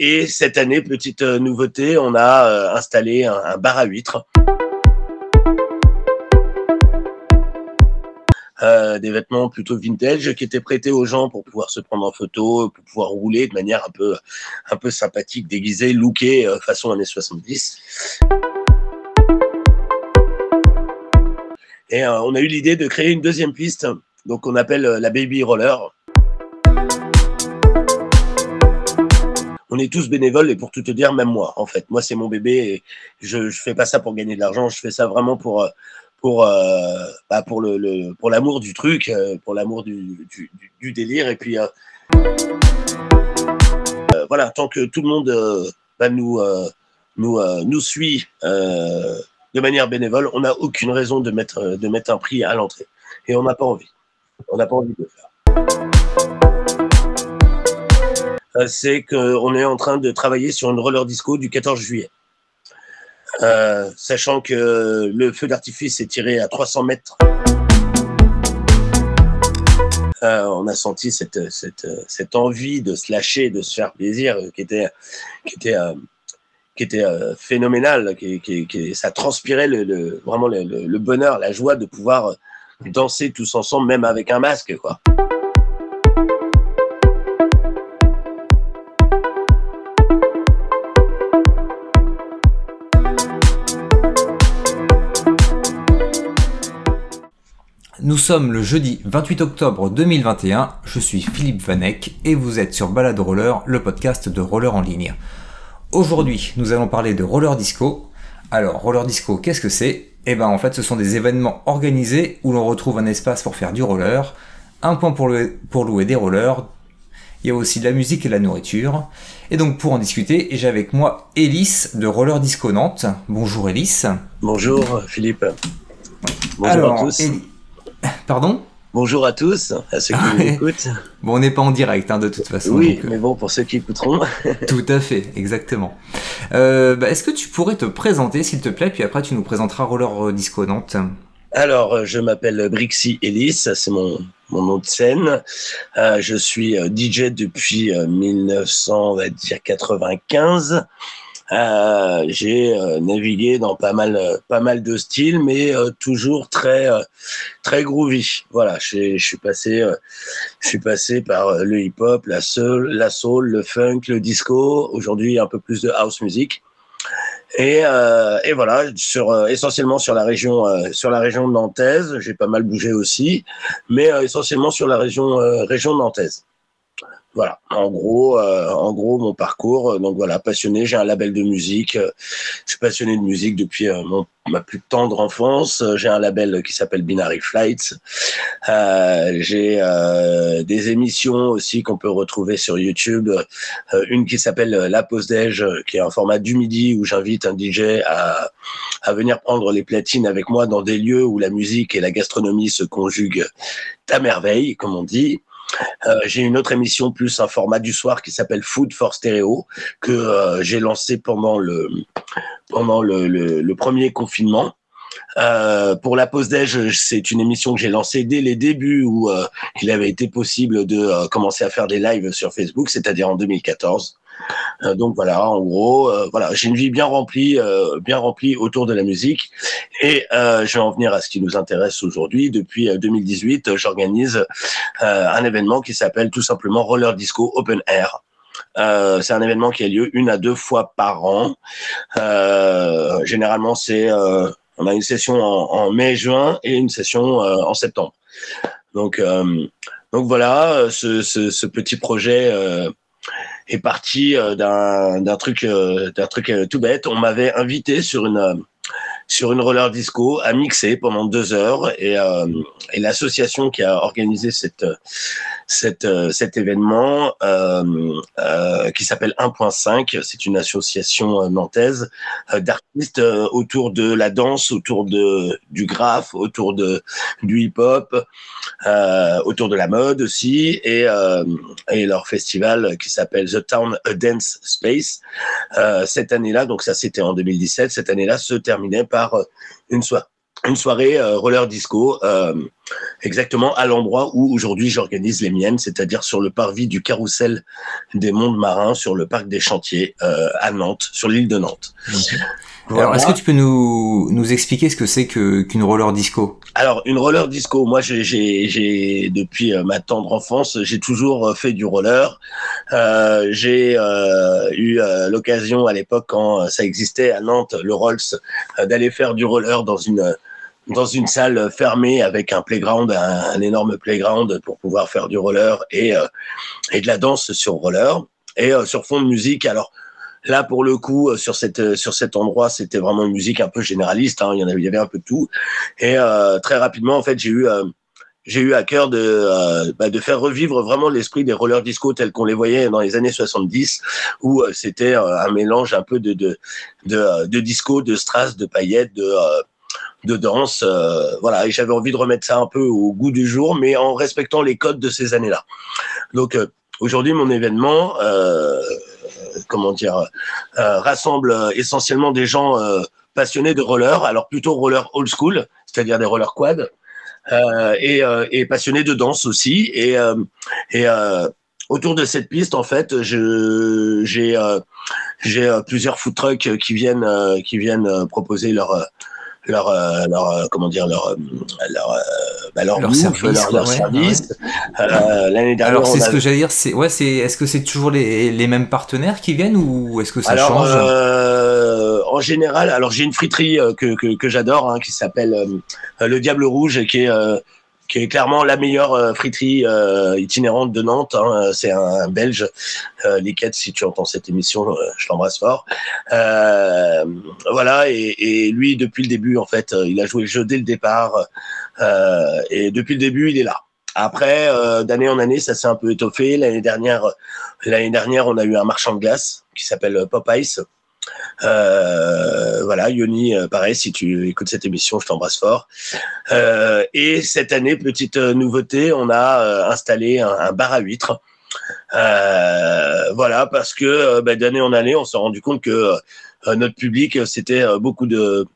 Et cette année, petite nouveauté, on a installé un, bar à huîtres. des vêtements plutôt vintage qui étaient prêtés aux gens pour pouvoir se prendre en photo, pour pouvoir rouler de manière un peu, sympathique, déguisée, lookée, façon années 70. Et euh, on a eu l'idée de créer une deuxième piste, donc on appelle euh, la Baby Roller. On est tous bénévoles et pour tout te dire, même moi, en fait. Moi, c'est mon bébé et je ne fais pas ça pour gagner de l'argent, je fais ça vraiment pour, euh, pour, bah, pour, le, pour l'amour du truc, pour l'amour du, du, délire. Et puis, voilà, tant que tout le monde bah, nous, nous, nous suit de manière bénévole, on n'a aucune raison de mettre, euh, de mettre un prix à l'entrée. Et on n'a pas envie. On n'a pas envie de le faire. Euh, c'est qu'on est en train de travailler sur une roller disco du 14 juillet. Euh, sachant que le feu d'artifice est tiré à 300 mètres. on a senti cette, envie de se lâcher, de se faire plaisir, qui était, qui était qui euh, ça transpirait le, vraiment le, bonheur, la joie de pouvoir euh, danser tous ensemble, même avec un masque, quoi. Nous sommes le jeudi 28 octobre 2021, je suis Philippe Vanek et vous êtes sur Balade Roller, le podcast de roller en ligne. Aujourd'hui, nous allons parler de roller disco. Alors, roller disco, qu'est-ce que c'est? Eh ben, en fait, ce sont des événements organisés où l'on retrouve un espace pour faire du roller, un point pour louer, pour louer des rollers. Il y a aussi de la musique et de la nourriture. Et donc, pour en discuter, j'ai avec moi Elise de Roller Disco Nantes. Bonjour Elise. Bonjour Philippe. Bonjour à tous. Pardon? Bonjour à tous, à ceux qui nous écoutent. Bon, on n'est pas en direct hein, de toute façon. Oui, euh, mais bon, pour ceux qui écouteront. tout à fait, exactement. Euh, bah, est-ce que tu pourrais te présenter, s'il te plaît, puis après tu nous présenteras Roller Disco Nantes alors, euh, je m'appelle Brixie Ellis, c'est mon, mon nom de scène. je suis DJ depuis 1995. Euh, j'ai euh, navigué dans pas mal, euh, pas mal de styles, mais toujours très, très groovy. Voilà, je, suis passé, je suis passé par le hip-hop, la soul, la soul, le funk, le disco. Aujourd'hui, un peu plus de house music. Et, euh, et, voilà, sur, essentiellement sur la région, euh, sur la région nantaise. J'ai pas mal bougé aussi, mais euh, essentiellement sur la région, région nantaise. Voilà, en gros, euh, en gros mon parcours. Donc voilà, passionné. J'ai un label de musique. je suis passionné de musique depuis euh, ma plus tendre enfance. J'ai un label qui s'appelle Binary Flights. Euh, j'ai des émissions aussi qu'on peut retrouver sur YouTube. une qui s'appelle La Pause Déj, qui est un format du midi où j'invite un DJ à, à venir prendre les platines avec moi dans des lieux où la musique et la gastronomie se conjuguent à merveille, comme on dit. Euh, j'ai une autre émission plus un format du soir qui s'appelle Food for Stereo que euh, j'ai lancé pendant le premier confinement. Euh, pour la pause déj, c'est une émission que j'ai lancée dès les débuts où il avait été possible de commencer à faire des lives sur Facebook, c'est-à-dire en 2014. Euh, donc voilà, en gros, euh, voilà, j'ai une vie bien remplie, euh, bien remplie autour de la musique. Et je vais en venir à ce qui nous intéresse aujourd'hui. Depuis 2018, j'organise un événement qui s'appelle tout simplement Roller Disco Open Air. C'est un événement qui a lieu une à deux fois par an. Généralement, c'est on a une session en, mai-juin et une session en septembre. Donc, donc voilà, ce, petit projet est parti euh, d'un truc euh, d'un truc euh, tout bête. On m'avait invité sur une sur une roller disco à mixer pendant deux heures et, et l'association qui a organisé euh, cet événement euh, euh, qui s'appelle 1.5. C'est une association nantaise d'artistes autour de la danse, autour de du graphe, autour de du hip-hop, autour de la mode aussi, et, et leur festival qui s'appelle The Town A Dance Space. cette année-là, donc ça c'était en 2017, cette année-là se terminait par une soirée une soirée roller disco, exactement à l'endroit où aujourd'hui j'organise les miennes, c'est-à-dire sur le parvis du carrousel des mondes marins, sur le parc des chantiers à Nantes, sur l'île de Nantes. Alors, est-ce que tu peux nous, nous expliquer ce que c'est que qu'une roller disco? Alors, une roller disco, moi, j'ai, j'ai, depuis euh, ma tendre enfance, j'ai toujours euh, fait du roller. Euh, j'ai euh, eu l'occasion à l'époque, quand ça existait à Nantes, le Rolls, d'aller faire du roller dans une dans une salle fermée avec un playground, un, un énorme playground pour pouvoir faire du roller et et de la danse sur roller et sur fond de musique. Alors Là, pour le coup, euh, sur cette euh, sur cet endroit, c'était vraiment une musique un peu généraliste. Hein. Il y en avait, il y avait un peu de tout. Et euh, très rapidement, en fait, j'ai eu euh, j'ai eu à cœur de euh, bah, de faire revivre vraiment l'esprit des roller disco tels qu'on les voyait dans les années 70, où c'était un mélange un peu de de de, de disco, de strass, de paillettes, de de danse, voilà. Et j'avais envie de remettre ça un peu au goût du jour, mais en respectant les codes de ces années-là. Donc aujourd'hui, mon événement comment dire, euh, rassemble essentiellement des gens euh, passionnés de roller, alors plutôt roller old school, c'est-à-dire des rollers quad, euh, et, et, passionnés de danse aussi. Et, et autour de cette piste, en fait, j'ai j'ai plusieurs food trucks qui viennent qui viennent proposer leur leur, euh, leur euh, comment dire leur euh, leur bah, leur, leur service, leur, service. l'année dernière alors c'est ce que j'allais dire c'est ouais c'est est-ce que c'est toujours les, les mêmes partenaires qui viennent ou est-ce que ça alors, change? en général alors j'ai une friterie que que, que j'adore hein, qui s'appelle le Diable Rouge qui est qui est clairement la meilleure euh, friterie euh, itinérante de Nantes. Hein. C'est un, Belge, euh, Liquette, si tu entends cette émission, je l'embrasse fort. Voilà, et, lui, depuis le début, en fait, il a joué le jeu dès le départ, et depuis le début, il est là. Après, d'année en année, ça s'est un peu étoffé. L'année dernière, l'année dernière, on a eu un marchand de glace qui s'appelle Popeyes. Euh, voilà, Yoni, euh, pareil, si tu écoutes cette émission, je t'embrasse fort. Euh, et cette année, petite nouveauté, on a installé un, bar à huîtres. voilà, parce que bah, d'année en année, on s'est rendu compte que notre public, c'était beaucoup de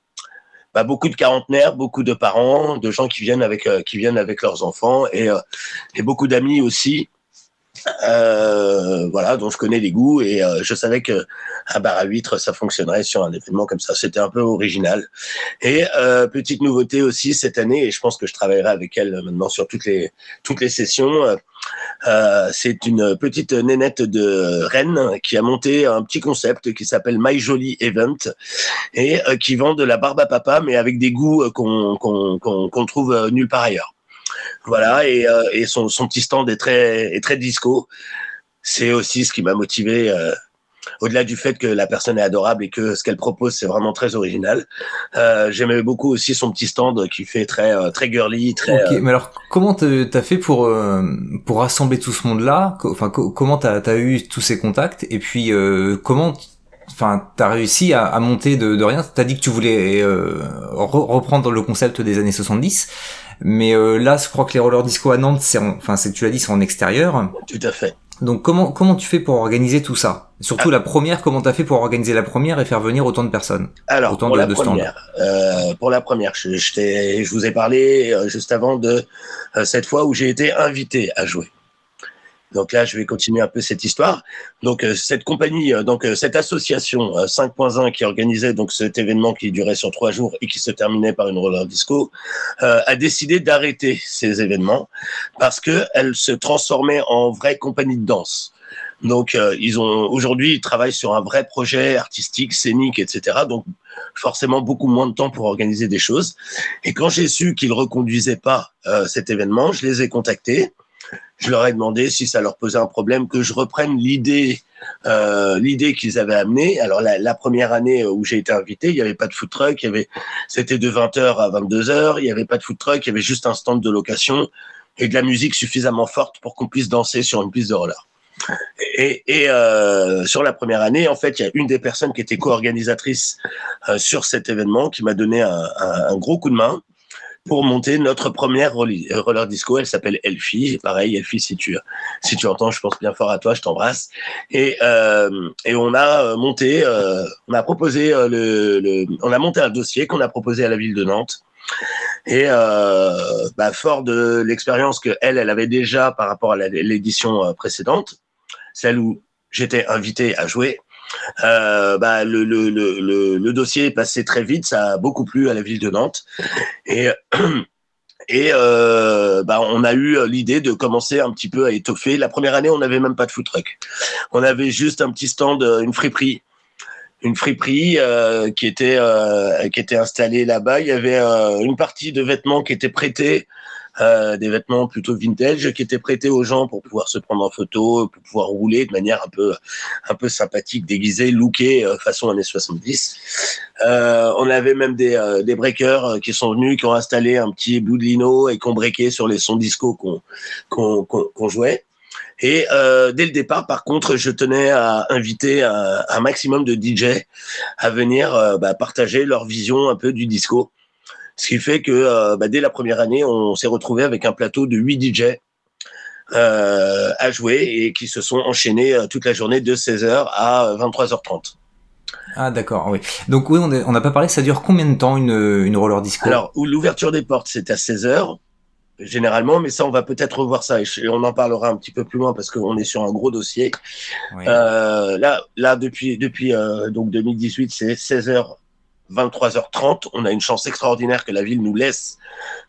bah, beaucoup de quarantenaires, beaucoup de parents, de gens qui viennent avec leurs enfants et beaucoup d'amis aussi euh, voilà, dont je connais les goûts et euh, je savais que un bar à huîtres ça fonctionnerait sur un événement comme ça. C'était un peu original. Et euh, petite nouveauté aussi cette année, et je pense que je travaillerai avec elle maintenant sur toutes les toutes les sessions. Euh, c'est une petite nénette de Rennes qui a monté un petit concept qui s'appelle My Jolly Event et qui vend de la barbe à papa, mais avec des goûts qu'on qu'on qu'on trouve nulle part ailleurs. Voilà, et, euh, et son, son, petit stand est très, est très disco. C'est aussi ce qui m'a motivé, euh, au-delà du fait que la personne est adorable et que ce qu'elle propose, c'est vraiment très original. Euh, J'aimais beaucoup aussi son petit stand qui fait très, euh, très girly, très. Ok, mais alors comment t'as fait pour, pour rassembler tout ce monde-là? Enfin, comment t'as as eu tous ces contacts? Et puis, comment enfin, t'as réussi à, à, monter de, de rien? T'as dit que tu voulais euh, reprendre le concept des années 70, mais euh, là, je crois que les roller disco à Nantes, c'est, enfin, c'est tu l'as dit, c'est en extérieur. Tout à fait. Donc comment comment tu fais pour organiser tout ça? Surtout ah. la première, comment t'as fait pour organiser la première et faire venir autant de personnes? Alors autant pour, la première, euh, pour la première, je, je, je, vous ai parlé euh, juste avant de euh, cette fois où j'ai été invité à jouer. Donc là, je vais continuer un peu cette histoire. Donc euh, cette compagnie, euh, donc euh, cette association 5.1 qui organisait donc cet événement qui durait sur trois jours et qui se terminait par une roller disco, a décidé d'arrêter ces événements parce que elle se transformait en vraie compagnie de danse. Donc ils ont aujourd'hui ils travaillent sur un vrai projet artistique, scénique, etc. Donc forcément beaucoup moins de temps pour organiser des choses. Et quand j'ai su qu'ils reconduisaient pas cet événement, je les ai contactés je leur ai demandé si ça leur posait un problème que je reprenne l'idée euh, l'idée qu'ils avaient amenée. Alors la, première année où j'ai été invité, il n'y avait pas de food truck, il y avait c'était de 20h à 22h, il n'y avait pas de food truck, il y avait juste un stand de location et de la musique suffisamment forte pour qu'on puisse danser sur une piste de roller. Et, euh, sur la première année, en fait, il y a une des personnes qui était co-organisatrice euh, sur cet événement qui m'a donné un, gros coup de main pour monter notre première euh, roller disco. Elle s'appelle Elfie. Pareil, Elfie, si tu, si tu entends, je pense bien fort à toi, je t'embrasse. Et, euh, et on a euh, monté, euh, on a proposé euh, le, le, on a monté un dossier qu'on a proposé à la ville de Nantes. Et bah, fort de l'expérience que elle, elle avait déjà par rapport à l'édition précédente, celle où j'étais invité à jouer, euh, bah, le, le, le, dossier est passé très vite, ça a beaucoup plu à la ville de Nantes. Et, et euh, bah, on a eu l'idée de commencer un petit peu à étoffer. La première année, on n'avait même pas de food truck. On avait juste un petit stand, une friperie. Une friperie euh, qui était euh, qui était installée là-bas. Il y avait euh, une partie de vêtements qui était prêtée euh, des vêtements plutôt vintage qui étaient prêtés aux gens pour pouvoir se prendre en photo, pour pouvoir rouler de manière un peu, un peu sympathique, déguisée, lookée euh, façon années 70. Euh, on avait même des, euh, des breakers qui sont venus, qui ont installé un petit bout de lino et qui ont breaké sur les sons disco qu'on jouait. Et euh, dès le départ, par contre, je tenais à inviter un, maximum de DJ à venir euh, bah, partager leur vision un peu du disco. Ce qui fait que euh, bah, dès la première année, on s'est retrouvé avec un plateau de 8 DJ euh, à jouer et qui se sont enchaînés euh, toute la journée de 16h à 23h30. Ah d'accord, oui. Donc oui, on n'a pas parlé, ça dure combien de temps une, une roller disco? Alors, l'ouverture des portes, c'est à 16h généralement, mais ça, on va peut-être revoir ça et on en parlera un petit peu plus loin parce qu'on est sur un gros dossier. Oui. Euh, là, là, depuis, depuis euh, donc 2018, c'est 16h 23h30. On a une chance extraordinaire que la ville nous laisse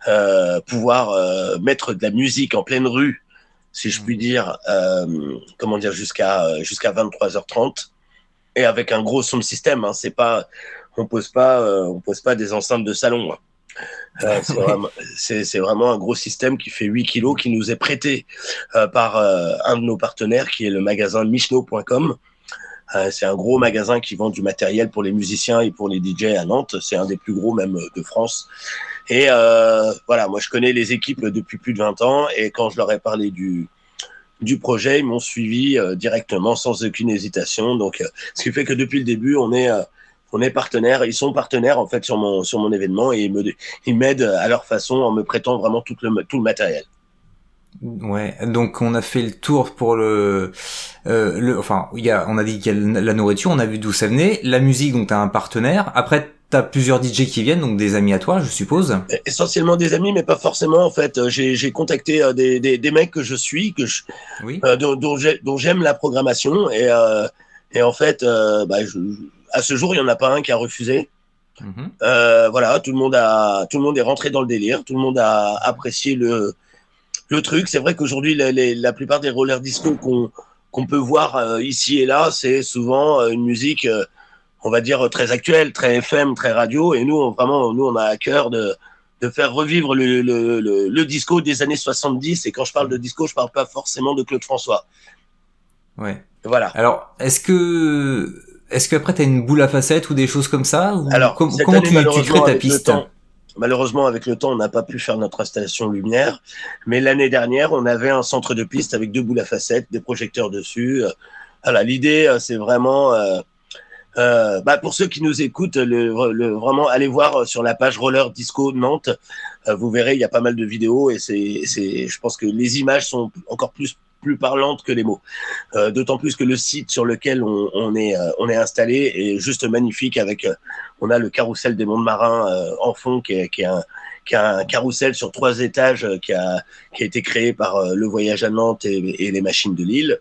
euh, pouvoir euh, mettre de la musique en pleine rue, si je puis dire, euh, comment dire, jusqu'à jusqu'à 23h30, et avec un gros son système. Hein, c'est pas, on pose pas, on pose pas des enceintes de salon. Hein. Euh, c'est vraiment, vraiment, un gros système qui fait 8 kilos, qui nous est prêté euh, par un de nos partenaires, qui est le magasin michno.com. Euh, c'est un gros magasin qui vend du matériel pour les musiciens et pour les DJ à Nantes. C'est un des plus gros même de France. Et euh, voilà, moi je connais les équipes depuis plus de 20 ans et quand je leur ai parlé du du projet, ils m'ont suivi euh, directement sans aucune hésitation. Donc, euh, ce qui fait que depuis le début, on est euh, on est partenaire. Ils sont partenaires en fait sur mon sur mon événement et ils me ils m'aident à leur façon en me prêtant vraiment tout le tout le matériel. Ouais, donc on a fait le tour pour le, euh, le enfin, il y a, on a dit qu'il y a la nourriture, on a vu d'où ça venait, la musique, donc t'as un partenaire. Après, t'as plusieurs DJ qui viennent, donc des amis à toi, je suppose. Essentiellement des amis, mais pas forcément. En fait, j'ai continué des, des, des, mecs que je suis, que je, oui. euh, dont, j'aime la programmation, et, euh, et en fait, euh, bah, je, à ce jour, il y en a pas un qui a refusé. Euh, voilà, tout le monde a, tout le monde est rentré dans le délire, tout le monde a apprécié le le truc. C'est vrai qu'aujourd'hui, la, la, plupart des roller disco qu'on peut voir euh, ici et là, c'est souvent euh, une musique, euh, on va dire, très actuelle, très FM, très radio. Et nous, on, vraiment, nous, on a à cœur de, de faire revivre le, le, le, le, disco des années 70. Et quand je parle de disco, je parle pas forcément de Claude François. Ouais. Voilà. Alors, est-ce que est-ce qu'après, tu as une boule à facettes ou des choses comme ça? Ou Alors, com comment année, tu, tu crées ta piste? temps, Malheureusement, avec le temps, on n'a pas pu faire notre installation lumière. Mais l'année dernière, on avait un centre de piste avec deux boules à facettes, des projecteurs dessus. Voilà, l'idée, c'est vraiment, euh, euh, bah, pour ceux qui nous écoutent, le, vraiment, allez voir sur la page Roller Disco Nantes. Euh, vous verrez, il y a pas mal de vidéos et c'est, je pense que les images sont encore plus plus parlante que les mots. Euh, D'autant plus que le site sur lequel on, on est, euh, on est installé est juste magnifique. Avec, euh, on a le carrousel des mondes marins en fond, qui est, qui est un, qui a un carrousel sur trois étages qui a, qui a été créé par le voyage à Nantes et, et les machines de Lille,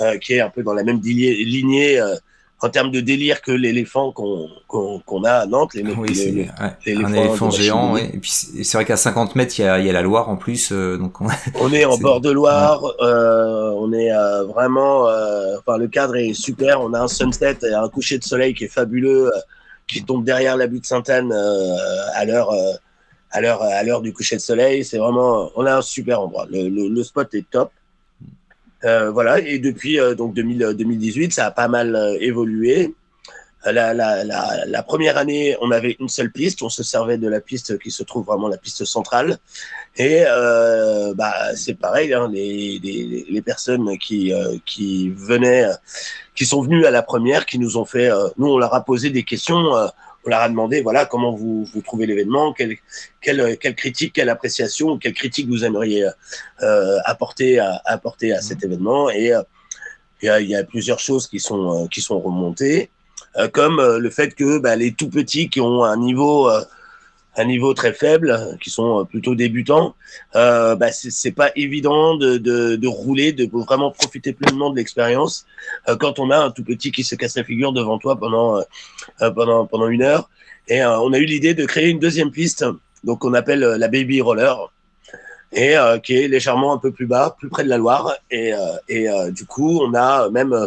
ouais. qui est un peu dans la même lignée en termes de délire que l'éléphant qu'on qu qu a à Nantes. Les, oui, les, les, ouais, un éléphant géant. Ouais. Et puis c'est vrai qu'à 50 mètres, il y a, y a, la Loire en plus. Euh, donc on, on est en bord de Loire. Ouais. Euh, on est euh, vraiment. enfin, le cadre est super. On a un sunset et un coucher de soleil qui est fabuleux, qui tombe derrière la butte Sainte-Anne à l'heure. à l'heure à l'heure du coucher de soleil, c'est vraiment, on a un super endroit. Le, le, le spot est top. Euh, voilà, et depuis euh, donc 2000, 2018, ça a pas mal euh, évolué. La, première année, on avait une seule piste, on se servait de la piste qui se trouve vraiment la piste centrale. Et bah, c'est pareil, hein, les, les, les, personnes qui, qui venaient, qui sont venues à la première, qui nous ont fait, nous on leur a posé des questions on leur a demandé voilà comment vous, vous trouvez l'événement, quelle, quelle, quelle, critique, quelle appréciation, quelle critique vous aimeriez euh, apporter à, apporter à cet événement. Et euh, il y, a, y, a, plusieurs choses qui sont, euh, qui sont remontées, comme le fait que bah, les tout petits qui ont un niveau un niveau très faible, qui sont plutôt débutants, euh, bah, c'est pas évident de, de, de, rouler, de vraiment profiter pleinement de l'expérience euh, quand on a un tout petit qui se casse la figure devant toi pendant euh, pendant pendant une heure. Et euh, on a eu l'idée de créer une deuxième piste, donc on appelle la baby roller, et qui est légèrement un peu plus bas, plus près de la Loire. Et, et du coup, on a même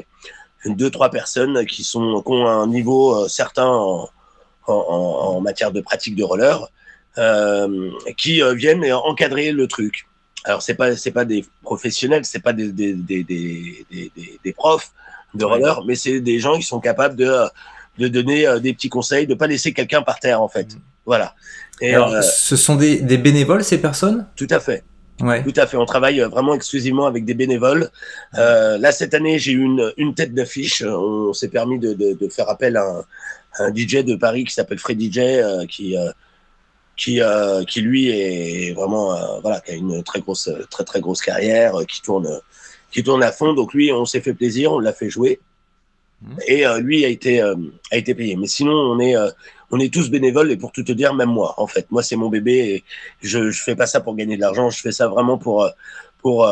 deux trois personnes qui sont qui ont un niveau certain en, matière de pratique de roller, euh, qui euh, viennent encadrer le truc. Alors c'est pas c'est pas des professionnels, c'est pas des des, des, des, des, profs de roller, mais c'est des gens qui sont capables de de donner euh, des petits conseils, de pas laisser quelqu'un par terre en fait. Mm. Voilà. Et Alors, ce sont des, des bénévoles ces personnes? Tout à fait. Tout à fait. On travaille vraiment exclusivement avec des bénévoles. Euh, là, cette année, j'ai eu une, une tête d'affiche. On s'est permis de, de, de, faire appel à un, un DJ de Paris qui s'appelle Freddy DJ, euh, qui euh, qui euh, qui lui est vraiment voilà qui a une très grosse très très grosse carrière, qui tourne qui tourne à fond. Donc lui, on s'est fait plaisir, on l'a fait jouer. Et lui a été a été payé. Mais sinon, on est on est tous bénévoles. Et pour tout te dire, même moi, en fait, moi c'est mon bébé et je je fais pas ça pour gagner de l'argent, je fais ça vraiment pour pour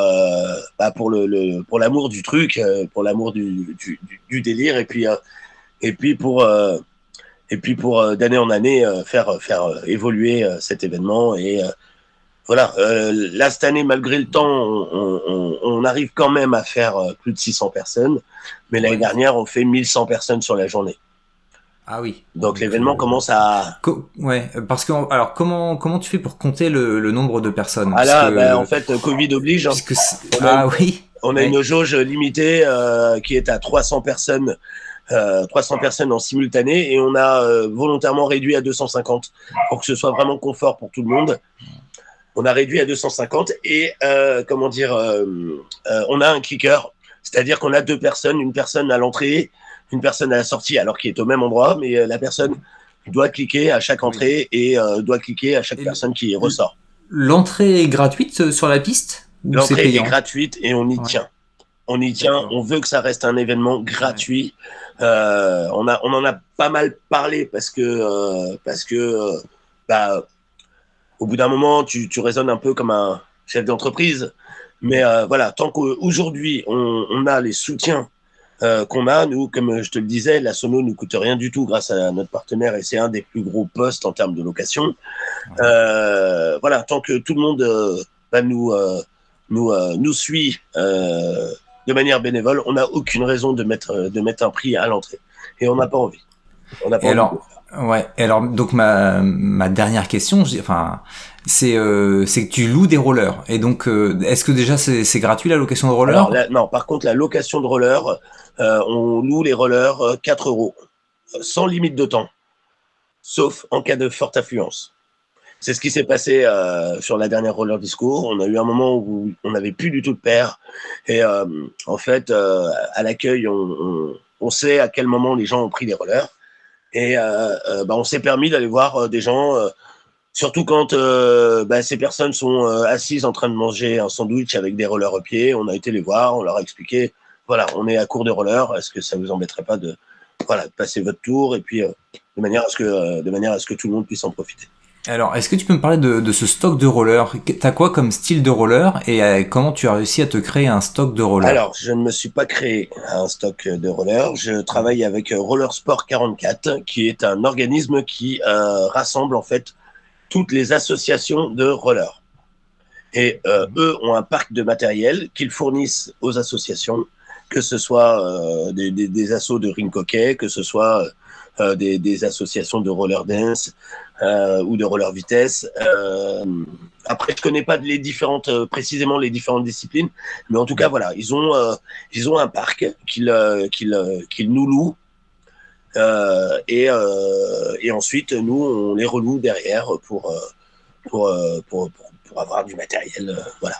bah, pour le, le pour l'amour du truc, pour l'amour du, du, du, délire. Et puis et puis pour euh, et puis pour euh, d'année en année euh, faire faire évoluer cet événement et voilà, là cette année, malgré le temps, on, on, on, arrive quand même à faire plus de 600 personnes, mais l'année dernière, on fait 1100 personnes sur la journée. Ah oui. Donc l'événement commence à. ouais, parce que alors comment comment tu fais pour compter le, le nombre de personnes? Ah là, ben, en fait, Covid oblige. Hein. ah oui. On a une jauge limitée euh, qui est à 300 personnes euh, 300 personnes en simultané et on a euh, volontairement réduit à 250 pour que ce soit vraiment confort pour tout le monde. On a réduit à 250 et euh, comment dire, euh, on a un clicker, c'est-à-dire qu'on a deux personnes, une personne à l'entrée, une personne à la sortie, alors qu'il est au même endroit, mais la personne doit cliquer à chaque entrée et doit cliquer à chaque personne qui ressort. L'entrée est gratuite sur la piste L'entrée est, gratuite et on y tient. On y tient, on veut que ça reste un événement gratuit. Euh, on a, on en a pas mal parlé parce que, euh, parce que, euh, bah, au bout d'un moment, tu, tu raisonnes un peu comme un chef d'entreprise. Mais voilà, tant qu'aujourd'hui on, on, a les soutiens qu'on a, nous, comme je te le disais, la Sono nous coûte rien du tout grâce à notre partenaire et c'est un des plus gros postes en termes de location. voilà, tant que tout le monde bah, nous, nous, nous suit de manière bénévole, on n'a aucune raison de mettre, euh, de mettre un prix à l'entrée. Et on n'a pas envie. On n'a pas envie alors, ouais. Alors, donc ma, ma dernière question, enfin, c'est euh, c'est que tu loues des rollers. Et donc, euh, est-ce que déjà c'est gratuit la location de rollers Non, par contre, la location de rollers, euh, on loue les rollers 4 euros, sans limite de temps, sauf en cas de forte affluence. C'est ce qui s'est passé sur la dernière roller disco. On a eu un moment où on n'avait plus du tout de paire. Et en fait, à l'accueil, on, sait à quel moment les gens ont pris les rollers. Et euh, euh, bah, on s'est permis d'aller voir des gens, surtout quand bah, ces personnes sont assises en train de manger un sandwich avec des rollers au pied. On a été les voir, on leur a expliqué, voilà, on est à court de rollers. Est-ce que ça vous embêterait pas de, voilà, de passer votre tour et puis de manière à ce que, de manière à ce que tout le monde puisse en profiter? Alors, est-ce que tu peux me parler de, ce stock de roller T'as quoi comme style de roller et euh, comment tu as réussi à te créer un stock de roller? Alors, je ne me suis pas créé un stock de roller. Je travaille avec euh, Roller Sport 44, qui est un organisme qui euh, rassemble en fait toutes les associations de roller. Et euh, eux ont un parc de matériel qu'ils fournissent aux associations, que ce soit euh, des, assos de ring hockey, que ce soit euh, des, des, associations de roller dance euh, ou de roller vitesse. Euh, après, je connais pas les différentes, euh, précisément les différentes disciplines, mais en tout cas, voilà, ils ont, euh, ils ont un parc qu'ils qu'ils qu'ils nous louent. et, et ensuite, nous, on les reloue derrière pour, pour, pour, pour, pour avoir du matériel. voilà.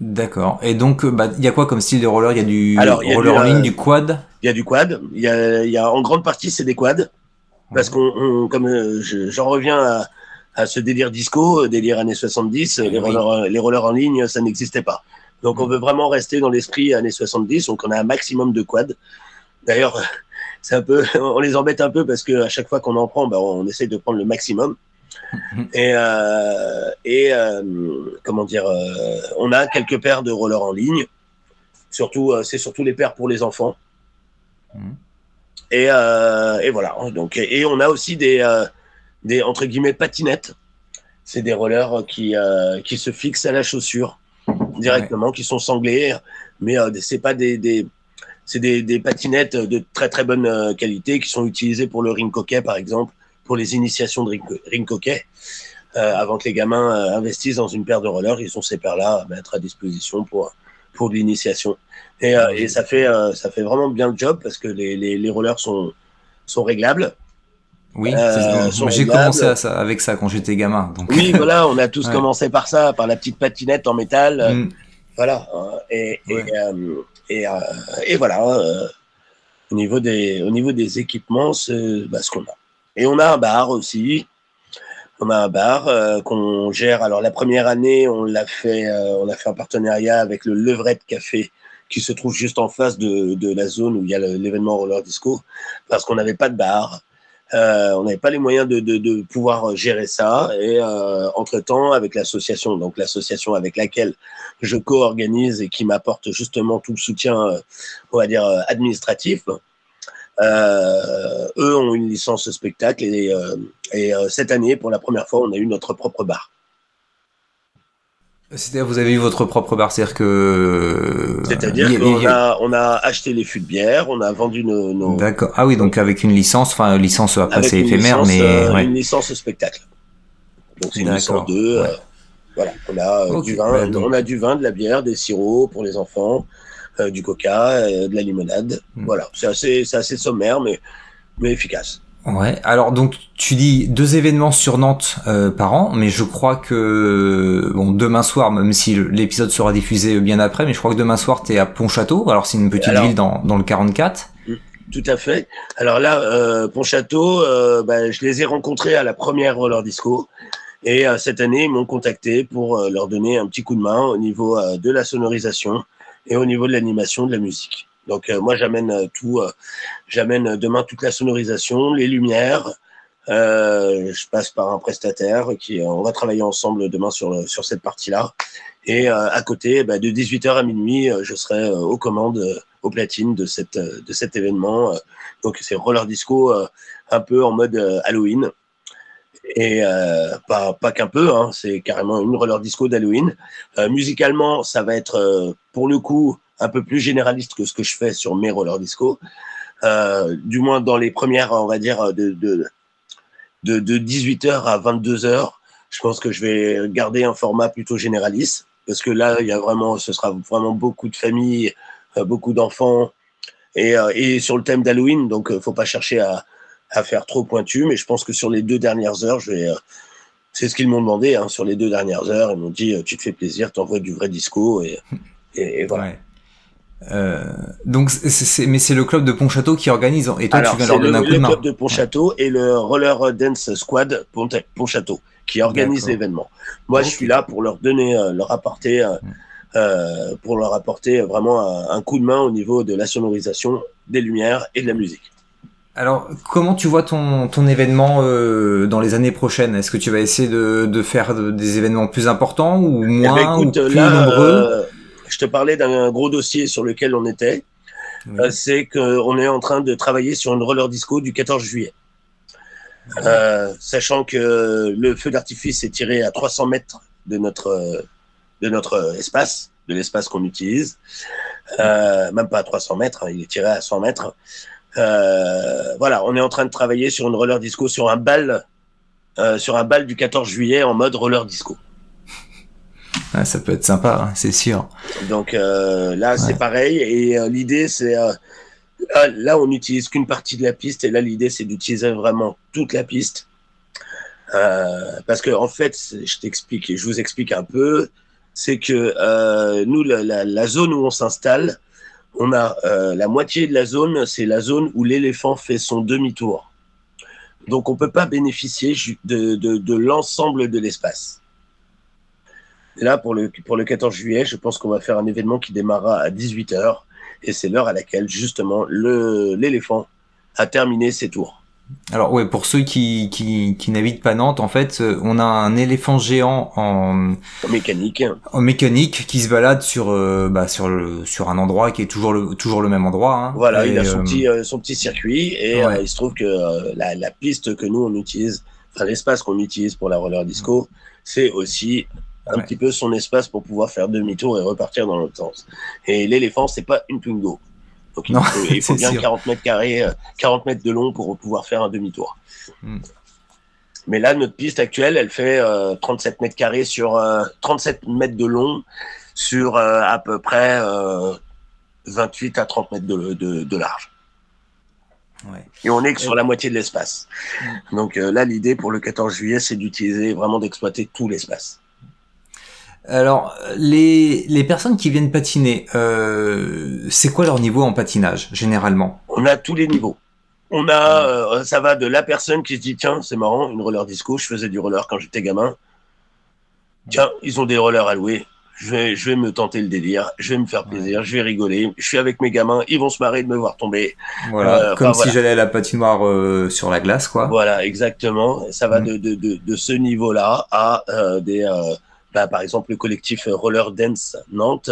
D'accord. Et donc, bah, il y a quoi comme style de roller? Il y a du roller en ligne, du quad? Il y a du quad. Il y a, y a, en grande partie, c'est des quads. Parce qu'on, comme euh, j'en reviens à, à, ce délire disco, délire années 70, les, rollers, les rollers en ligne, ça n'existait pas. Donc, on veut vraiment rester dans l'esprit années 70. Donc, on a un maximum de quads. D'ailleurs, c'est un peu, on les embête un peu parce que à chaque fois qu'on en prend, bah, on essaye de prendre le maximum. Et, et comment dire, on a quelques paires de rollers en ligne. Surtout, c'est surtout les paires pour les enfants. Et, et, voilà. Donc, et on a aussi des, des entre guillemets patinettes. C'est des rollers qui, qui se fixent à la chaussure directement, qui sont sanglés, mais c'est pas des, des c'est des, des, patinettes de très très bonne qualité qui sont utilisées pour le ring hockey par exemple pour les initiations de ring, hockey. Euh, avant que les gamins euh, investissent dans une paire de rollers, ils ont ces paires-là à mettre à disposition pour, pour l'initiation. Et, euh, et, ça, fait, ça fait vraiment bien le job parce que les, les, les rollers sont, sont réglables. Oui, j'ai commencé à ça, avec ça quand j'étais gamin. Donc. Oui, voilà, on a tous commencé par ça, par la petite patinette en métal. Mm. Voilà. Et, et, et, et, voilà. au, niveau des, au niveau des équipements, c'est bah, ce qu'on a. Et on a un bar aussi. On a un bar euh, qu'on gère. Alors la première année, on l'a fait, euh, on a fait un partenariat avec le Levrette Café qui se trouve juste en face de, de la zone où il y a l'événement roller disco, parce qu'on n'avait pas de bar. Euh, on n'avait pas les moyens de, de, de, pouvoir gérer ça. Et euh, entre-temps, avec l'association, donc l'association avec laquelle je co-organise et qui m'apporte justement tout le soutien, on va dire, administratif, euh, eux ont une licence spectacle et, euh, et euh, cette année, pour la première fois, on a eu notre propre bar. C'est-à-dire vous avez eu votre propre bar, c'est-à-dire que. C'est-à-dire qu'on a, on a acheté les fûts de bière, on a vendu nos. nos... D'accord. Ah oui, donc avec une licence, enfin licence après c'est éphémère, mais ouais. une licence spectacle. Donc c'est une licence 2. voilà, on a du vin, bah, on a du vin, de la bière, des sirops pour les enfants, euh, du coca, euh, de la limonade. Hmm. Voilà, c'est assez, assez sommaire, mais, mais efficace. Ouais, alors donc tu dis deux événements sur Nantes euh, par an, mais je crois que bon demain soir, même si l'épisode sera diffusé bien après, mais je crois que demain soir tu es à Pontchâteau, alors c'est une petite ville dans, dans le 44. Hmm, tout à fait. Alors là, euh, Pontchâteau, euh, bah, je les ai rencontrés à la première roller disco. Et cette année, ils m'ont contacté pour leur donner un petit coup de main au niveau de la sonorisation et au niveau de l'animation, de la musique. Donc euh, moi j'amène euh, tout, euh, j'amène demain toute la sonorisation, les lumières. je passe par un prestataire qui, on va travailler ensemble demain sur sur cette partie-là. Et à côté, bah, de 18h à minuit, je serai aux commandes, aux platines de cette de cet événement. Donc c'est roller disco un peu en mode Halloween et pas, pas qu'un peu, hein, c'est carrément une roller disco d'Halloween. Musicalement, ça va être pour le coup un peu plus généraliste que ce que je fais sur mes roller disco. Euh, du moins dans les premières, on va dire, de, de, de, de 18h à 22h, je pense que je vais garder un format plutôt généraliste parce que là, il y a vraiment, ce sera vraiment beaucoup de familles, beaucoup d'enfants et, et sur le thème d'Halloween, donc faut pas chercher à à faire trop pointu, mais je pense que sur les deux dernières heures, je vais. Euh, c'est ce qu'ils m'ont demandé. Hein, sur les deux dernières heures, ils m'ont dit euh, tu te fais plaisir, t'envoies du vrai disco et, et, voilà. Euh, donc, c'est, mais c'est le club de Pontchâteau qui organise. Et toi, tu viens leur donner un coup de main. Le club de Pontchâteau et le Roller Dance Squad Pontchâteau qui organise l'événement. Moi, je suis là pour leur donner, leur apporter, euh, pour leur apporter vraiment un, un, coup de main au niveau de la sonorisation, des lumières et de la musique. Alors, comment tu vois ton, ton événement euh, dans les années prochaines? Est-ce que tu vas essayer de, de faire des événements plus importants ou eh ben, moins ou plus nombreux? euh, te parlais d'un gros dossier sur lequel on était. Euh, c'est qu'on est en train de travailler sur une roller disco du 14 juillet. sachant que le feu d'artifice est tiré à 300 mètres de notre, de notre espace, de l'espace qu'on utilise. même pas à 300 mètres, hein, il est tiré à 100 mètres. Euh, voilà, on est en train de travailler sur une roller disco, sur un bal, euh, sur un bal du 14 juillet en mode roller disco. Ça peut être sympa, hein, c'est sûr. Donc euh, là, c'est pareil. Et euh, l'idée, c'est euh, là, on n'utilise qu'une partie de la piste. Et là, l'idée, c'est d'utiliser vraiment toute la piste. parce que en fait, je t'explique je vous explique un peu, c'est que nous, la, la, la, zone où on s'installe, on a la moitié de la zone, c'est la zone où l'éléphant fait son demi-tour. Donc on ne peut pas bénéficier de, de, de l'ensemble de l'espace. Là, pour le, pour le 14 juillet, je pense qu'on va faire un événement qui démarrera à 18h. Et c'est l'heure à laquelle, justement, l'éléphant a terminé ses tours. Alors ouais, pour ceux qui, qui, qui n'habitent pas Nantes, en fait, euh, on a un éléphant géant en, En mécanique. en mécanique qui se balade sur euh, bah, sur le sur un endroit qui est toujours le toujours le même endroit. Hein. Voilà, Et, il a son euh, petit, euh, son petit circuit et Ouais. il se trouve que la, la piste que nous on utilise, enfin l'espace qu'on utilise pour la roller disco, c'est aussi un Ouais. petit peu son espace pour pouvoir faire demi-tour et repartir dans l'autre sens. Et l'éléphant, c'est pas une Twingo. Donc il Non, faut, il faut c'est bien sûr. 40 mètres carrés, euh, 40 mètres de long pour pouvoir faire un demi-tour. Hmm. Mais là, notre piste actuelle, elle fait euh, 37 mètres carrés sur euh, 37 mètres de long sur euh, à peu près euh, 28 à 30 mètres de, de, de large. ouais. Et on est que sur la moitié de l'espace. Donc euh, là, l'idée pour le 14 juillet, c'est d'utiliser vraiment d'exploiter tout l'espace. Alors les les personnes qui viennent patiner, euh, c'est quoi leur niveau en patinage généralement? On a tous les niveaux. On a, euh, ça va de la personne qui se dit tiens, c'est marrant, une roller disco. Je faisais du roller quand j'étais gamin. Tiens, ils ont des rollers à louer. Je vais, je vais me tenter le délire. Je vais me faire plaisir. Je vais rigoler. Je suis avec mes gamins. Ils vont se marrer de me voir tomber. Voilà, Euh, comme enfin, si voilà. j'allais à la patinoire euh, sur la glace, quoi. Voilà, exactement. Ça va Mhm. de, de, de, de ce niveau-là à euh, des, bah, par exemple, le collectif Roller Dance Nantes,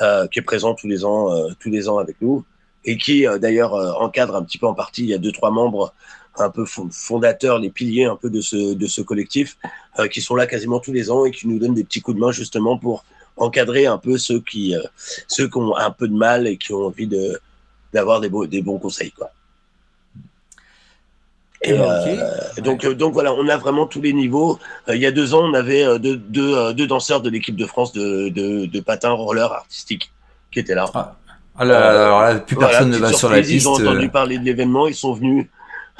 euh, qui est présent tous les ans, euh, tous les ans avec nous, et qui euh, d'ailleurs encadre un petit peu en partie. Il y a deux trois membres un peu fon- fondateurs, les piliers un peu de ce de ce collectif, euh, qui sont là quasiment tous les ans et qui nous donnent des petits coups de main justement pour encadrer un peu ceux qui euh, ceux qui ont un peu de mal et qui ont envie de d'avoir des, des bons conseils quoi. Et, Ok. euh, donc, donc voilà, on a vraiment tous les niveaux. Euh, il y a deux ans, on avait euh, deux, deux, deux danseurs de l'équipe de France de, de, de patin roller artistique qui étaient là. Ah là, alors là, plus Voilà, personne ne va sur la piste. Ils ont entendu parler de l'événement, ils sont venus.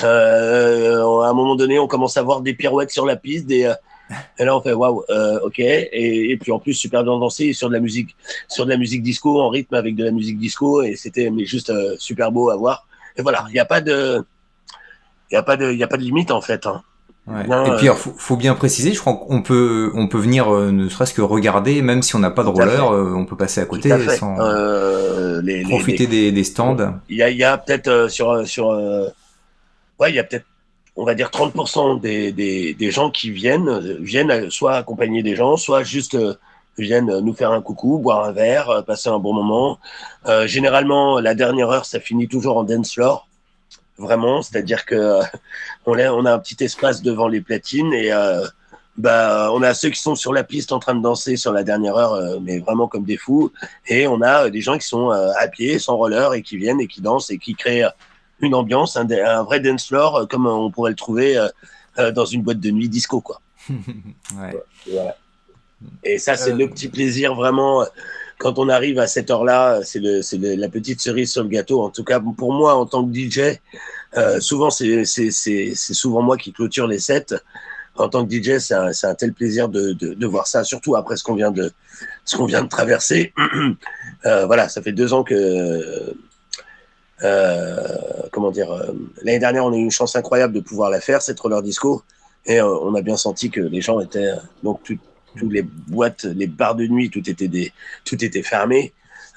Euh, à un moment donné, on commence à voir des pirouettes sur la piste, des, et là on fait waouh, ok. Et, et puis en plus super bien dansé sur de la musique, sur de la musique disco en rythme avec de la musique disco et c'était mais juste euh, super beau à voir. Et voilà, il n'y a pas de, il y a pas de, il y a pas de limite en fait. Hein. ouais. Et euh, puis, alors, faut, faut bien préciser, je crois qu'on peut, on peut venir, euh, ne serait-ce que regarder, même si on n'a pas de roller, euh, on peut passer à côté à sans Euh, les, profiter les- des, des stands. Il y a, il y a peut-être euh, sur, sur euh, ouais, il y a peut-être, on va dire 30% des, des, des gens qui viennent, euh, viennent euh, soit accompagner des gens, soit juste euh, viennent nous faire un coucou, boire un verre, euh, passer un bon moment. Euh, généralement, la dernière heure, ça finit toujours en dance floor. Vraiment, c'est-à-dire que euh, on a, on a un petit espace devant les platines et euh, bah, on a ceux qui sont sur la piste en train de danser sur la dernière heure, euh, mais vraiment comme des fous. Et on a euh, des gens qui sont euh, à pied, sans roller, et qui viennent et qui dansent et qui créent une ambiance, un, un vrai dance floor, comme on pourrait le trouver dans une boîte de nuit disco, quoi. ouais. Voilà. Et ça, c'est Euh, le petit plaisir vraiment. Quand on arrive à cette heure-là, c'est la petite cerise sur le gâteau. En tout cas, pour moi, en tant que DJ, euh, souvent c'est souvent moi qui clôture les sets. En tant que DJ, c'est un, un tel plaisir de, de, voir ça, surtout après ce qu'on vient de ce vient de traverser. Euh, voilà, ça fait deux ans que euh, comment dire l'année dernière, on a eu une chance incroyable de pouvoir la faire cette roller disco, et on a bien senti que les gens étaient donc tout- toutes les boîtes, les bars de nuit, tout était des, tout était fermé.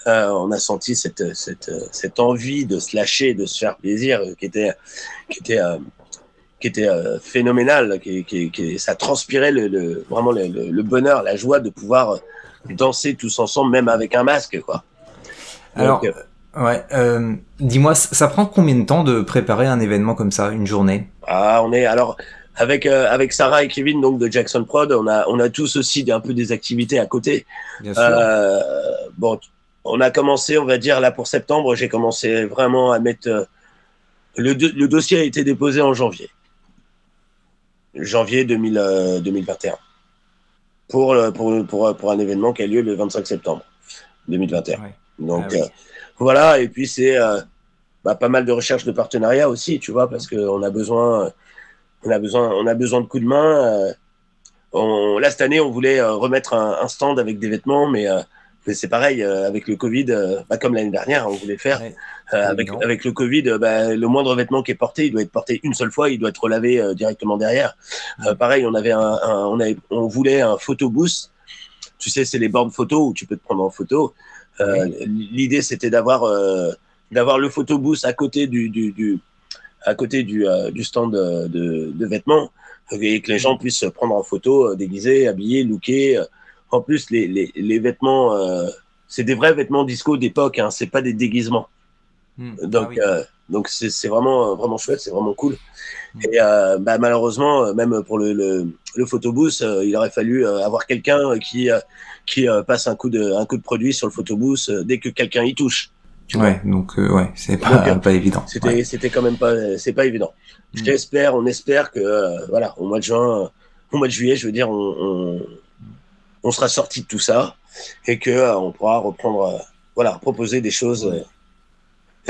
Euh, on a senti cette, cette, cette envie de se lâcher, de se faire plaisir, euh, qui était, qui était, euh, qui était euh, phénoménale. Qui, qui, qui- ça transpirait le, le- vraiment le, le- le bonheur, la joie de pouvoir euh, danser tous ensemble, même avec un masque, quoi. Alors, Donc, ouais, euh, dis-moi, ça ça prend combien de temps de préparer un événement comme ça, une journée? Ah, on est alors avec euh, avec Sarah et Kevin donc de Jackson Prod, on a on a tous aussi un peu des activités à côté. Bien sûr. Euh, bon, on a commencé, on va dire là pour septembre, j'ai commencé vraiment à mettre euh, le, do- le dossier a été déposé en janvier, janvier 2000, euh, 2021 pour, pour pour pour un événement qui a lieu le 25 septembre 2021. Ouais. Donc Ah oui. voilà, et puis c'est bah, pas mal de recherches de partenariat aussi, tu vois, parce qu'on a besoin, on a besoin, on a besoin de coups de main. euh, on, là cette année, on voulait euh, remettre un, un stand avec des vêtements, mais, euh, mais c'est pareil avec le Covid, bah, comme l'année dernière, on voulait faire. Ouais. Avec, le Covid, bah, le moindre vêtement qui est porté, il doit être porté une seule fois, il doit être euh, directement derrière. Pareil, on avait un, un- on avait, on voulait un photo booth. Tu sais, c'est les bornes photo où tu peux te prendre en photo. L'idée, c'était d'avoir d'avoir le photo booth à côté du, du, du à côté du, du stand de, de, vêtements et que les gens puissent prendre en photo déguisés, habillés, lookés. En plus, les, les, les vêtements, c'est des vrais vêtements disco d'époque, hein, c'est pas des déguisements. Donc, ah donc c'est vraiment, vraiment chouette, c'est vraiment cool. Et euh, bah, malheureusement, euh, même pour le, le, le photobooth, euh, il aurait fallu avoir quelqu'un qui, qui passe un coup, de, un coup de produit sur le photobooth dès que quelqu'un y touche. Ouais, donc ouais, c'est pas, pas évident. C'était c'était quand même pas, c'est pas évident. Mm. J'espère, on espère que voilà, au mois de juin, au mois de juillet, je veux dire, on, on, on sera sorti de tout ça et que on pourra reprendre, voilà, proposer des choses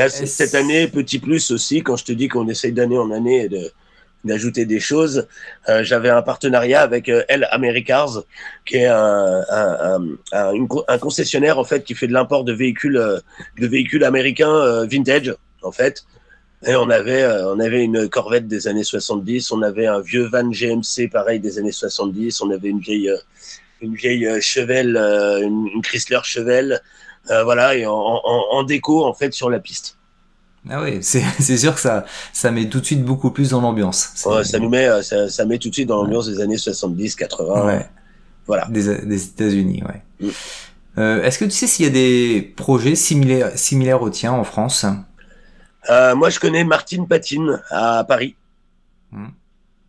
cette année, petit plus aussi, quand je te dis qu'on essaye d'année en année de d'ajouter des choses, euh, j'avais un partenariat avec euh, El Americars, qui est un, un, un, un, concessionnaire en fait qui fait de l'import de véhicules euh, de véhicules américains euh, vintage en fait. Et on avait on avait une Corvette des années 70, on avait un vieux van GMC pareil des années 70, on avait une vieille une vieille Chevelle, une, une Chrysler Chevelle, euh, voilà, et en, déco en fait sur la piste. Ah oui, c'est sûr que ça, ça met tout de suite beaucoup plus dans l'ambiance. ça nous met, euh, ça, ça, met tout de suite dans l'ambiance des années 70, 80. Ouais. Voilà. Des, des États-Unis, ouais. Mm. Euh, Est-ce que tu sais s'il y a des projets similaires, similaires aux tiens en France? Euh, Moi, je connais Martine Patine à Paris. Mm.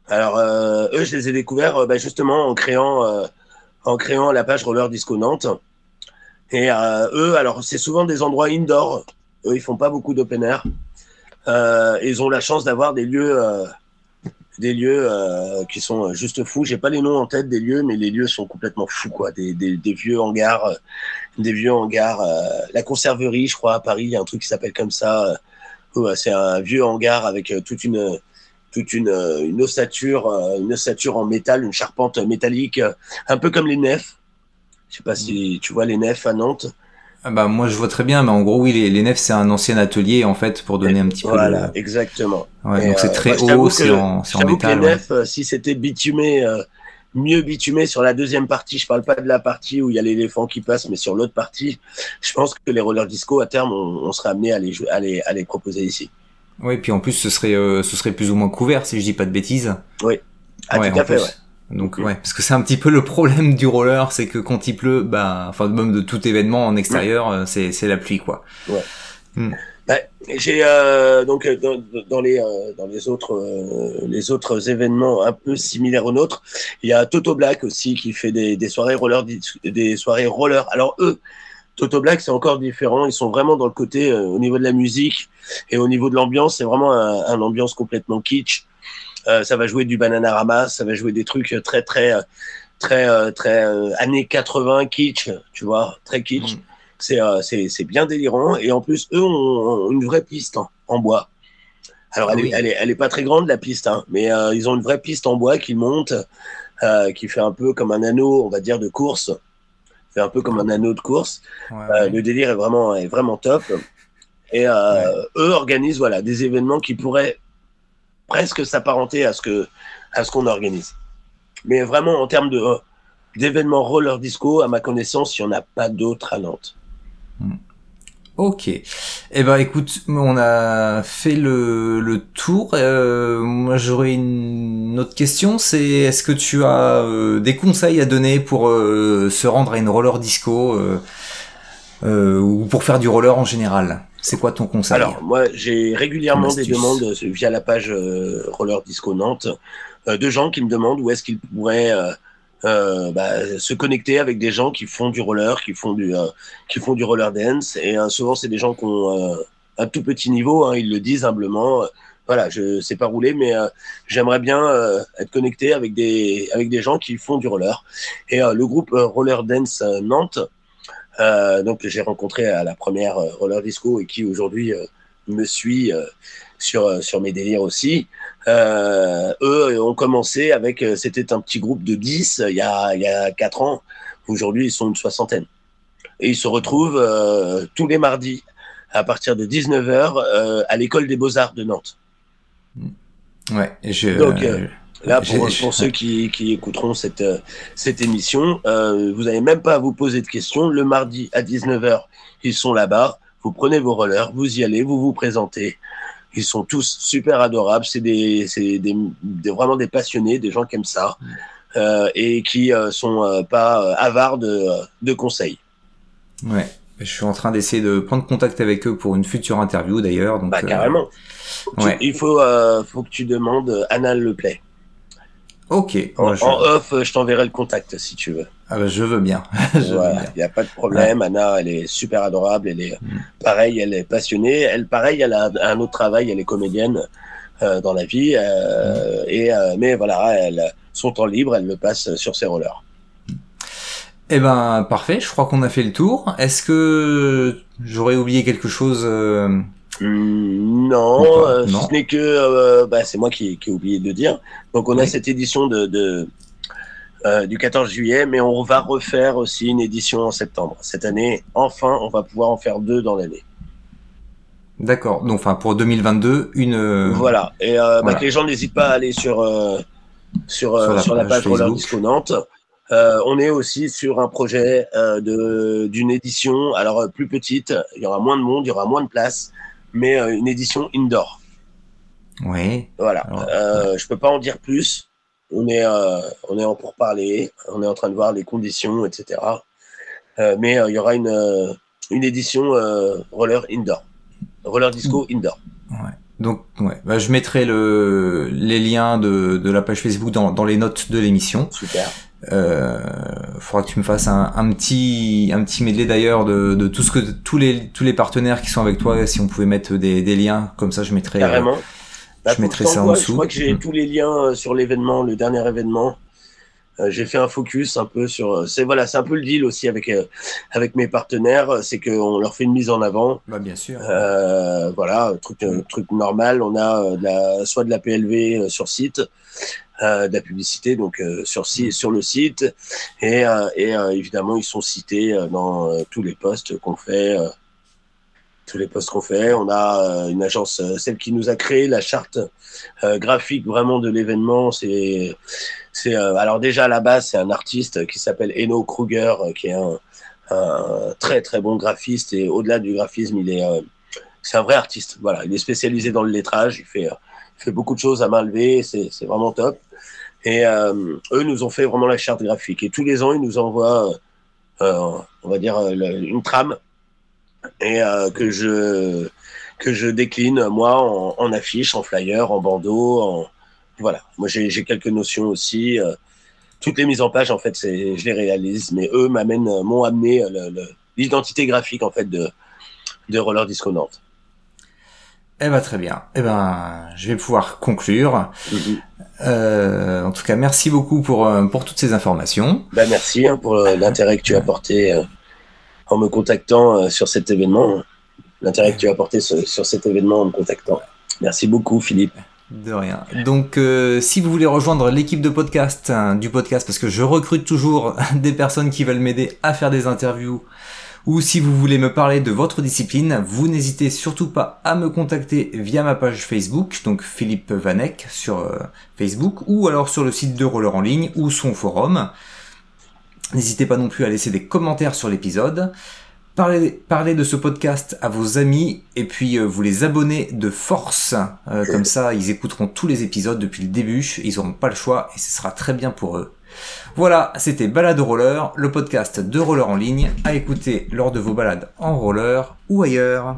Alors, euh, eux, je les ai découverts bah, justement en créant, en créant la page Roller Disco Nantes. Et eux, alors c'est souvent des endroits indoor. Eux, ils font pas beaucoup d'open air. Euh, ils ont la chance d'avoir des lieux, euh, des lieux euh, qui sont juste fous. J'ai pas les noms en tête des lieux, mais les lieux sont complètement fous, quoi. Des, des, des vieux hangars, des vieux hangars. la conserverie, je crois, à Paris, il y a un truc qui s'appelle comme ça. c'est un vieux hangar avec toute une toute une, une ossature, une ossature en métal, une charpente métallique, un peu comme les nefs. Je sais pas si tu vois les nefs à Nantes. Ah bah moi je vois très bien, mais en gros oui les, les nefs c'est un ancien atelier en fait pour donner un petit peu. Voilà, exactement. Ouais, donc c'est euh, très haut, c'est en, en, métal. Que les nefs, euh, si c'était bitumé, euh, mieux bitumé sur la deuxième partie, je parle pas de la partie où il y a l'éléphant qui passe, mais sur l'autre partie, je pense que les rollers disco à terme on, on serait amené à les, à les, à les proposer ici. Oui, puis en plus ce serait ce serait plus ou moins couvert si je dis pas de bêtises. Oui. Ah, tout à fait, ouais. Donc ouais, parce que c'est un petit peu le problème du roller, c'est que quand il pleut, bah, enfin même de tout événement en extérieur, euh, c'est c'est la pluie quoi. Ouais. Hmm. Bah, j'ai euh, donc euh, dans, dans les euh, dans les autres euh, les autres événements un peu similaires aux nôtres, il y a Toto Black aussi qui fait des, des soirées roller des soirées roller. Alors eux Toto Black, c'est encore différent. Ils sont vraiment dans le côté au niveau de la musique et au niveau de l'ambiance. C'est vraiment un, un, ambiance complètement kitsch. Euh, ça va jouer du Bananarama, ça va jouer des trucs très très très euh, très euh, années 80 kitsch, tu vois, très kitsch. Mm. C'est c'est c'est bien délirant et en plus eux ont, une vraie piste en, bois. Alors elle, est, elle, est, elle est pas très grande la piste, hein, mais ils ont une vraie piste en bois qu'ils montent, qui fait un peu comme un anneau, on va dire, de course. Fait un peu comme un anneau de course. le délire est vraiment est vraiment top. Et eux organisent voilà des événements qui pourraient presque s'apparenter à ce que à ce qu'on organise. Mais vraiment en termes euh, d'événements roller disco, à ma connaissance, il n'y en a pas d'autres à Nantes. Hmm. Ok. Eh ben écoute, on a fait le, le tour. Euh, moi j'aurais une autre question, c'est est-ce que tu as euh, des conseils à donner pour se rendre à une roller disco ou pour faire du roller en général? C'est quoi ton conseil Alors, moi, j'ai régulièrement des demandes via la page euh, Roller Disco Nantes euh, de gens qui me demandent où est-ce qu'ils pourraient euh, bah, se connecter avec des gens qui font du roller, qui font du, qui font du roller dance. Et souvent, c'est des gens qui ont un tout petit niveau, hein, ils le disent humblement. voilà, je sais pas rouler, mais j'aimerais bien être connecté avec des, avec des gens qui font du roller. Et le groupe Roller Dance Nantes, euh, donc j'ai rencontré à la première euh, roller disco et qui aujourd'hui euh, me suit sur sur mes délires aussi. eux ont commencé avec c'était un petit groupe de 10 il y a il y a quatre ans. Aujourd'hui ils sont une soixantaine et ils se retrouvent tous les mardis à partir de 19h à l'école des beaux-arts de Nantes. Ouais, je, Donc, Là, pour, pour ceux qui, qui, écouteront cette, euh, cette émission, euh, vous n'avez même pas à vous poser de questions. Le mardi à 19h, ils sont là-bas. Vous prenez vos rollers, vous y allez, vous vous présentez. Ils sont tous super adorables. C'est des, vraiment des passionnés, des gens qui aiment ça euh, et qui euh, sont pas avares de, de conseils. Ouais. Je suis en train d'essayer de prendre contact avec eux pour une future interview d'ailleurs. Bah carrément. Ouais. il faut, faut que tu demandes Anna Leplay. Ok. En, off, je t'enverrai le contact si tu veux. Ah bah, je veux bien. Il n'y a pas de problème. Anna, elle est super adorable. Elle est mm. pareil, elle est passionnée. Elle, pareil, elle a un autre travail. Elle est comédienne euh, dans la vie. Euh, et euh, mais voilà, elle, son temps libre, elle le passe sur ses rollers. Eh ben parfait. Je crois qu'on a fait le tour. Est-ce que j'aurais oublié quelque chose Non, euh, ce n'est que euh, bah, c'est moi qui, qui, ai oublié de dire. Donc on a cette édition de, de euh, du 14 juillet, mais on va refaire aussi une édition en septembre. Cette année, enfin, on va pouvoir en faire deux dans l'année. D'accord. Donc, enfin, pour 2022, une. Voilà. Et bah, que les gens n'hésitent pas à aller sur sur sur la, page Roller Disco Nantes. on est aussi sur un projet d'une édition, alors plus petite. Il y aura moins de monde, il y aura moins de place mais euh, une édition indoor. Oui. Voilà. Euh, je peux pas en dire plus. On est, euh, on est en pourparler. On est en train de voir les conditions, etc. Euh, mais il y aura une, une édition roller indoor. Roller disco mm. indoor. Ouais. Donc, ouais. Bah, je mettrai le, les liens de, de la page Facebook dans, dans les notes de l'émission. Super. Euh, faudra que tu me fasses un, un petit un petit medley d'ailleurs de, de, tout ce que tous les tous les partenaires qui sont avec toi. Si on pouvait mettre des, des liens comme ça je mettrai euh, carrément. Je mettrai ça en dessous. je crois que j'ai mm. tous les liens euh, sur l'événement le dernier événement. Euh, j'ai fait un focus un peu sur c'est voilà c'est un peu le deal aussi avec avec mes partenaires c'est qu'on leur fait une mise en avant. Bah bien sûr. Voilà truc truc normal. On a de la, soit de la PLV sur site euh, de la publicité donc euh, sur, sur le site et, euh, et évidemment ils sont cités dans tous les posts qu'on fait tous les posts qu'on fait. On a une agence, celle qui nous a créé la charte graphique vraiment de l'événement. C'est, c'est alors déjà à la base c'est un artiste qui s'appelle Eno Kruger, qui est un, un, très très bon graphiste et au-delà du graphisme, il est c'est un vrai artiste. Voilà, il est spécialisé dans le lettrage. Il fait, il fait beaucoup de choses à main levée. C'est, c'est vraiment top. Et euh, eux nous ont fait vraiment la charte graphique. Et tous les ans, ils nous envoient, euh, on va dire, euh, une trame et euh, que je que je décline moi en, en, affiche, en flyer, en bandeau, en voilà. Moi, j'ai quelques notions aussi. Euh, toutes les mises en page, en fait, je les réalise, mais eux m'amènent, m'ont amené l'identité graphique en fait de de Roller Disco Nantes. Eh ben très bien. Eh ben je vais pouvoir conclure. Mm-hmm. Euh, en tout cas, merci beaucoup pour euh, pour toutes ces informations. Ben merci hein, pour euh, l'intérêt que tu as porté euh, en me contactant sur cet événement. L'intérêt que tu as porté sur, cet événement en me contactant. Merci beaucoup, Philippe. De rien. Donc, si vous voulez rejoindre l'équipe de podcast hein, du podcast, parce que je recrute toujours des personnes qui veulent m'aider à faire des interviews ou si vous voulez me parler de votre discipline, vous n'hésitez surtout pas à me contacter via ma page Facebook, donc Philippe Vanek sur euh, Facebook, ou alors sur le site de Roller en ligne ou son forum. N'hésitez pas non plus à laisser des commentaires sur l'épisode. Parlez, de ce podcast à vos amis et puis euh, vous les abonnez de force. Euh, comme ça, ils écouteront tous les épisodes depuis le début. Ils n'auront pas le choix et ce sera très bien pour eux. Voilà, c'était Balade Roller, le podcast de roller en ligne à écouter lors de vos balades en roller ou ailleurs.